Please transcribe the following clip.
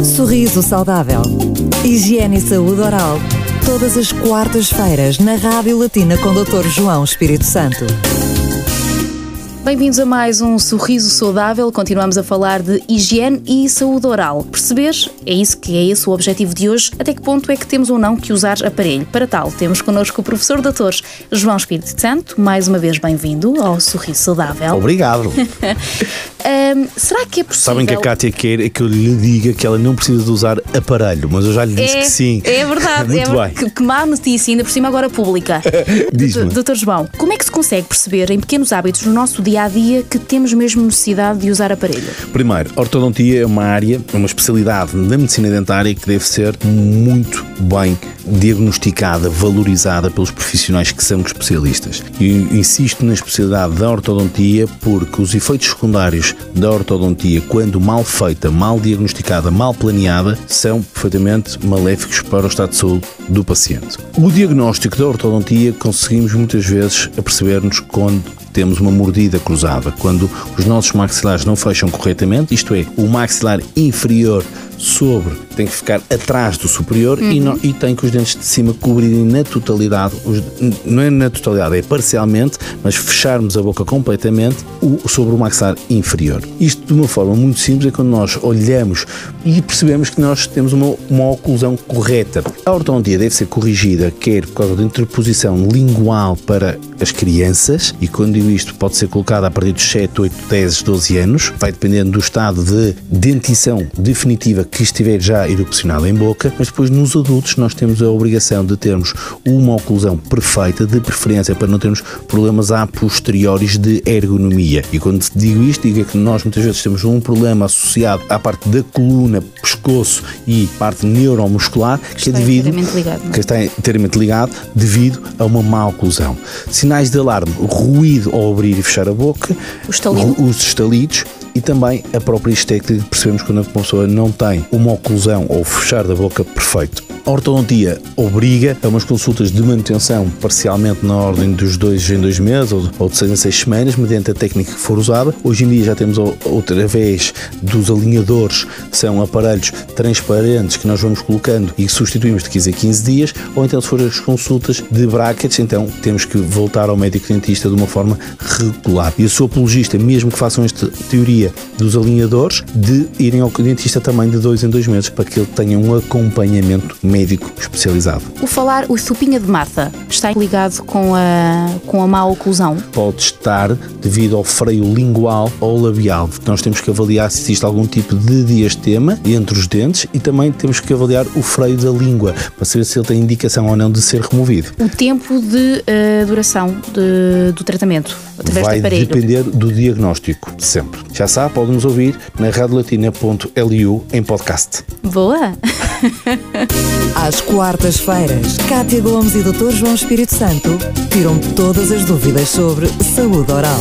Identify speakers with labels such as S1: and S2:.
S1: Sorriso saudável. Higiene e saúde oral. Todas as quartas-feiras na Rádio Latina com Dr. João Espírito Santo.
S2: Bem-vindos a mais um Sorriso Saudável. Continuamos a falar de higiene e saúde oral. Percebes? É isso que é esse o objetivo de hoje. Até que ponto é que temos ou não que usar aparelho? Para tal, temos connosco o professor doutor João Espírito Santo. Mais uma vez, bem-vindo ao Sorriso Saudável.
S3: Obrigado.
S2: Será que é possível?
S3: Sabem que a Kátia quer é que eu lhe diga que ela não precisa de usar aparelho, mas eu já lhe disse
S2: é,
S3: que sim.
S2: É verdade.
S3: Muito
S2: é
S3: bem.
S2: verdade. Que, que má notícia, ainda por cima agora pública.
S3: Diz-me.
S2: Doutor João, como é que se consegue perceber em pequenos hábitos no nosso dia a dia que temos mesmo necessidade de usar aparelho?
S3: Primeiro, a ortodontia é uma área, é uma especialidade da medicina dentária que deve ser muito bem diagnosticada, valorizada pelos profissionais que são especialistas. E insisto na especialidade da ortodontia porque os efeitos secundários da ortodontia, quando mal feita, mal diagnosticada, mal planeada, são perfeitamente maléficos para o estado de saúde do paciente. O diagnóstico da ortodontia conseguimos muitas vezes aperceber-nos quando temos uma mordida cruzada, quando os nossos maxilares não fecham corretamente, isto é, o maxilar inferior sobre tem que ficar atrás do superior e, não, e tem que os dentes de cima cobrirem na totalidade, os, não é na totalidade, é parcialmente, mas fecharmos a boca completamente o, sobre o maxilar inferior. Isto de uma forma muito simples é quando nós olhamos e percebemos que nós temos uma, uma oclusão correta. A ortodontia deve ser corrigida, quer por causa da interposição lingual para as crianças, e quando isto pode ser colocada a partir dos 7, 8, 10, 12 anos, vai dependendo do estado de dentição definitiva que estiver já erupcionada em boca, mas depois nos adultos nós temos a obrigação de termos uma oclusão perfeita, de preferência para não termos problemas a posteriores de ergonomia. E quando digo isto, digo é que nós muitas vezes temos um problema associado à parte da coluna, pescoço e parte neuromuscular que, é devido
S2: ligado, é?
S3: que está inteiramente ligado devido a uma má oclusão. Sinais de alarme, ruído ao abrir e fechar a boca, os estalidos e também a própria estética que percebemos quando uma pessoa não tem uma oclusão ou fechar da boca perfeito. A ortodontia obriga a umas consultas de manutenção parcialmente na ordem dos dois em dois meses ou, de seis em seis semanas, mediante a técnica que for usada. Hoje em dia já temos outra vez dos alinhadores, que são aparelhos transparentes que nós vamos colocando e substituímos de 15 a 15 dias, ou então se for as consultas de brackets, então temos que voltar ao médico dentista de uma forma regular. E eu sou apologista, mesmo que façam esta teoria dos alinhadores, de irem ao dentista também de dois em dois meses para que ele tenha um acompanhamento médico especializado.
S2: O falar, o sopinha de massa, está ligado com a, com a má oclusão?
S3: Pode estar devido ao freio lingual ou labial. Nós temos que avaliar se existe algum tipo de diastema entre os dentes e também temos que avaliar o freio da língua para saber se ele tem indicação ou não de ser removido.
S2: O tempo de eh, duração de- do tratamento através
S3: Vai
S2: aparelho?
S3: depender do diagnóstico, sempre. Já sabe, pode nos ouvir na radiolatina.lu em podcast.
S2: Boa!
S1: Às quartas-feiras, Cátia Gomes e Dr. João Espírito Santo tiram todas as dúvidas sobre saúde oral.